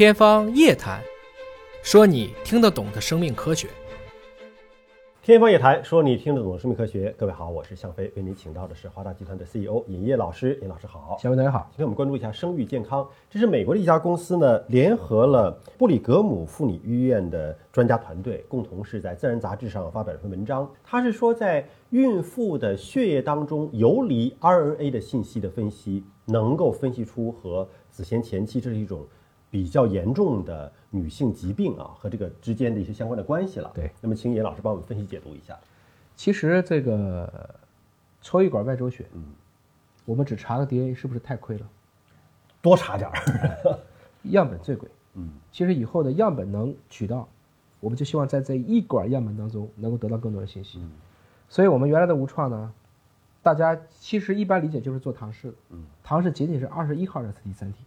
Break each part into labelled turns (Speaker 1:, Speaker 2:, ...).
Speaker 1: 天方夜谭，说你听得懂的生命科学。
Speaker 2: 天方夜谭，说你听得懂生命科学。各位好，我是向飞，为您请到的是华大集团的 CEO 尹烨老师。尹老师好，
Speaker 3: 小飞大家好。
Speaker 2: 今天我们关注一下生育健康，这是美国的一家公司呢，联合了布里格姆妇女医院的专家团队，共同是在《自然》杂志上发表了一篇文章。他是说，在孕妇的血液当中游离 RNA 的信息的分析，能够分析出和子痫前期这是一种比较严重的女性疾病啊和这个之间的一些相关的关系了。
Speaker 3: 对，
Speaker 2: 那么请尹老师帮我们分析解读一下。
Speaker 3: 其实这个抽一管外周血，嗯，我们只查个 DNA 是不是太亏了？
Speaker 2: 多查点儿，
Speaker 3: 样本最贵。嗯，其实以后的样本能取到，我们就希望在这一管样本当中能够得到更多的信息。嗯，所以我们原来的无创呢，大家其实一般理解就是做唐氏的。嗯，唐氏仅仅是二十一号染色体三体，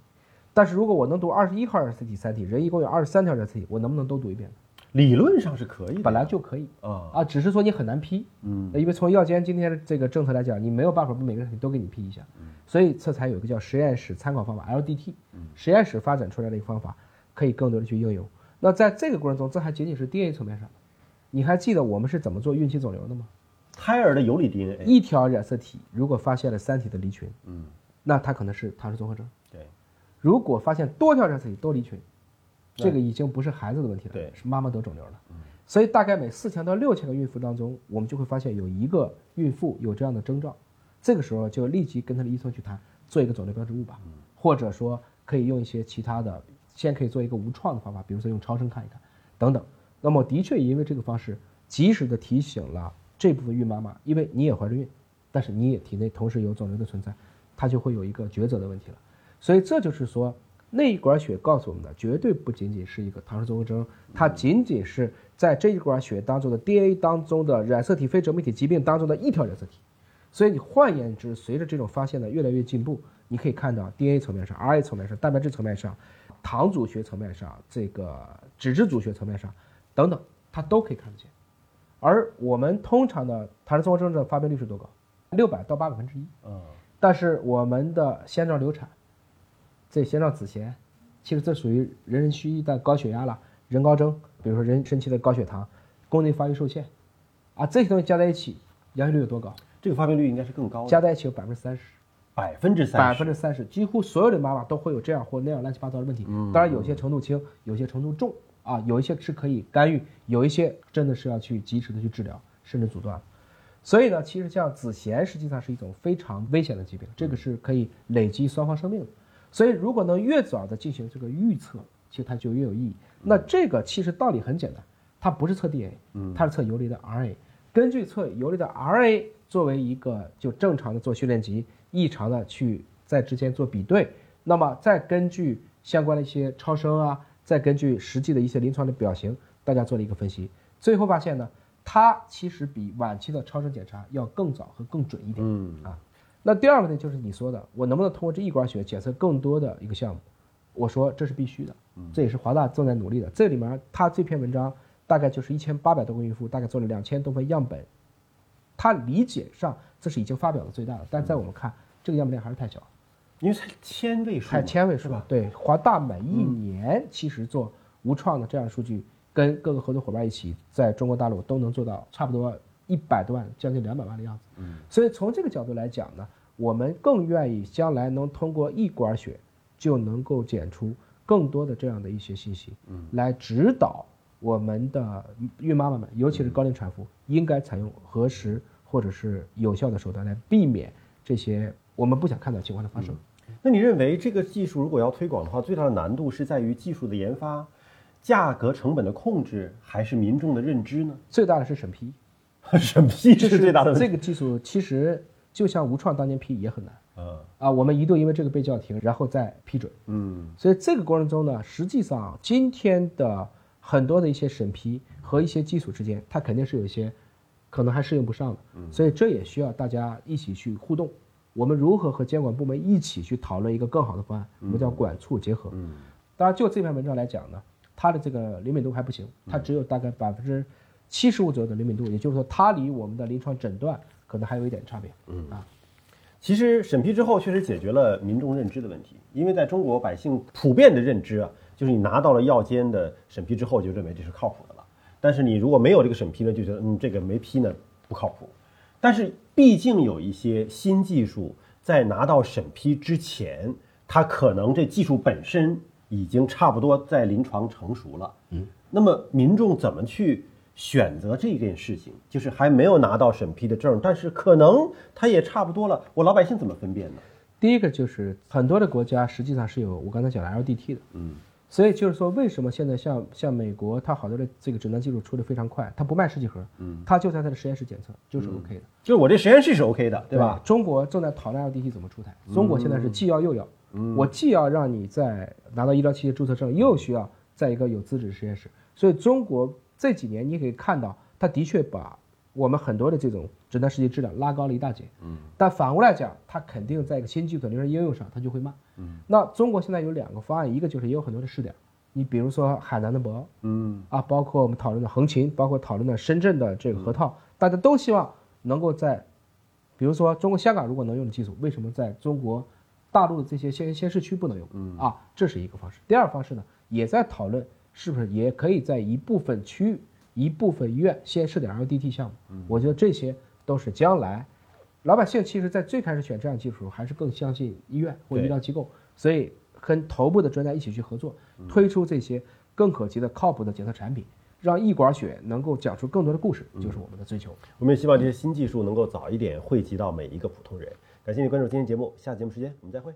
Speaker 3: 但是如果我能读二十一号染色体三体，人一共有二十三条染色体，我能不能都读一遍？呢？
Speaker 2: 理论上是可以的，
Speaker 3: 本来就可以。
Speaker 2: 啊。
Speaker 3: 啊，只是说你很难批，嗯，因为从药监今天的这个政策来讲，你没有办法把每个人都给你批一下，所以这才有一个叫实验室参考方法 LDT，实验室发展出来的一个方法，可以更多的去应用。那在这个过程中，这还仅仅是 DNA 层面上，你还记得我们是怎么做孕期肿瘤的吗？
Speaker 2: 胎儿的游离 DNA，
Speaker 3: 一条染色体如果发现了三体的离群，嗯，那它可能是唐氏综合征。
Speaker 2: 对，
Speaker 3: 如果发现多条染色体都离群，这个已经不是孩子的问题了，
Speaker 2: 对
Speaker 3: 是妈妈得肿瘤了。所以大概每四千到六千个孕妇当中，我们就会发现有一个孕妇有这样的征兆，这个时候就立即跟她的医生去谈，做一个肿瘤标志物吧，或者说可以用一些其他的，先可以做一个无创的方法，比如说用超声看一看，等等。那么的确因为这个方式，及时的提醒了这部分孕妈妈，因为你也怀着孕，但是你也体内同时有肿瘤的存在，她就会有一个抉择的问题了。所以这就是说。那一管血告诉我们的，绝对不仅仅是一个唐氏综合征，它仅仅是在这一管血当中的 DNA 当中的染色体非折媒体疾病当中的一条染色体。所以你换言之，随着这种发现的越来越进步，你可以看到 DNA 层面上、RNA 层面上、蛋白质层面上、糖组学层面上、这个脂质组学层面上等等，它都可以看得见。而我们通常的唐氏综合征的发病率是多高？六百到八百分之一。嗯。但是我们的先兆流产。这先兆子痫，其实这属于人人须医的高血压了，人高征，比如说人身期的高血糖，宫内发育受限，啊，这些东西加在一起，阳性率有多高？
Speaker 2: 这个发病率应该是更高，
Speaker 3: 加在一起有百分之三十，
Speaker 2: 百分之三，
Speaker 3: 百分之三十，几乎所有的妈妈都会有这样或那样乱七八糟的问题。当然有些程度轻，有些程度重啊，有一些是可以干预，有一些真的是要去及时的去治疗，甚至阻断。所以呢，其实像子痫实际上是一种非常危险的疾病，这个是可以累积双方生命的。所以，如果能越早的进行这个预测，其实它就越有意义。那这个其实道理很简单，它不是测 DNA，它是测游离的 RNA。根据测游离的 RNA 作为一个就正常的做训练集，异常的去在之间做比对，那么再根据相关的一些超声啊，再根据实际的一些临床的表型，大家做了一个分析，最后发现呢，它其实比晚期的超声检查要更早和更准一点。嗯啊。那第二个呢，就是你说的，我能不能通过这一管血检测更多的一个项目？我说这是必须的，这也是华大正在努力的。这里面他这篇文章大概就是一千八百多个孕妇，大概做了两千多份样本，他理解上这是已经发表的最大的，但在我们看这个样本量还是太小，
Speaker 2: 因为才千位数，
Speaker 3: 才千位数
Speaker 2: 吧？
Speaker 3: 对，华大每一年其实做无创的这样的数据，跟各个合作伙伴一起，在中国大陆都能做到差不多。一百多万，将近两百万的样子。嗯，所以从这个角度来讲呢，我们更愿意将来能通过一管血就能够检出更多的这样的一些信息，嗯，来指导我们的孕妈妈们，尤其是高龄产妇，应该采用何时或者是有效的手段来避免这些我们不想看到情况的发生。
Speaker 2: 那你认为这个技术如果要推广的话，最大的难度是在于技术的研发、价格成本的控制，还是民众的认知呢？
Speaker 3: 最大的是审批。
Speaker 2: 审批是最大的。
Speaker 3: 这个技术其实就像无创当年批也很难。嗯啊，我们一度因为这个被叫停，然后再批准。嗯，所以这个过程中呢，实际上今天的很多的一些审批和一些技术之间，它肯定是有一些可能还适应不上的。嗯，所以这也需要大家一起去互动。我们如何和监管部门一起去讨论一个更好的方案？我们叫管促结合。嗯，当然就这篇文章来讲呢，它的这个灵敏度还不行，它只有大概百分之。七十五左右的灵敏度，也就是说，它离我们的临床诊断可能还有一点差别。嗯啊，
Speaker 2: 其实审批之后确实解决了民众认知的问题，因为在中国百姓普遍的认知啊，就就是你拿到了药监的审批之后，就认为这是靠谱的了。但是你如果没有这个审批呢，就觉得嗯这个没批呢不靠谱。但是毕竟有一些新技术在拿到审批之前，它可能这技术本身已经差不多在临床成熟了。嗯，那么民众怎么去选择这件事情？就是还没有拿到审批的证，但是可能它也差不多了，我老百姓怎么分辨呢？
Speaker 3: 第一个就是很多的国家实际上是有我刚才讲的 LDT 的，嗯，所以就是说为什么现在像像美国，它好多的这个诊断技术出的非常快，它不卖试剂盒，嗯，它就在它的实验室检测就是 OK 的，
Speaker 2: 就是我这实验室是 OK 的，对吧？
Speaker 3: 中国正在讨论 LDT 怎么出台，中国现在是既要又要，我既要让你在拿到医疗器械注册证，又需要在一个有资质的实验室，所以中国这几年你可以看到，它的确把我们很多的这种诊断试剂质量拉高了一大截，嗯，但反过来讲，它肯定在一个新技术的临床应用上，它就会慢，嗯，那中国现在有两个方案，一个就是也有很多的试点，你比如说海南的博，嗯，啊，包括我们讨论的横琴，包括讨论的深圳的这个核桃，大家都希望能够在，比如说中国香港如果能用的技术，为什么在中国大陆的这些先先市区不能用？嗯，啊，这是一个方式。第二方式呢，也在讨论是不是也可以在一部分区域。一部分医院先试点 LDT 项目，我觉得这些都是将来老百姓其实，在最开始选这样技术，还是更相信医院或医疗机构，所以跟头部的专家一起去合作，推出这些更可及的、靠谱的检测产品，让一管血能够讲出更多的故事，就是我们的追求。
Speaker 2: 我们也希望这些新技术能够早一点惠及到每一个普通人。感谢你关注今天节目，下节目时间我们再会。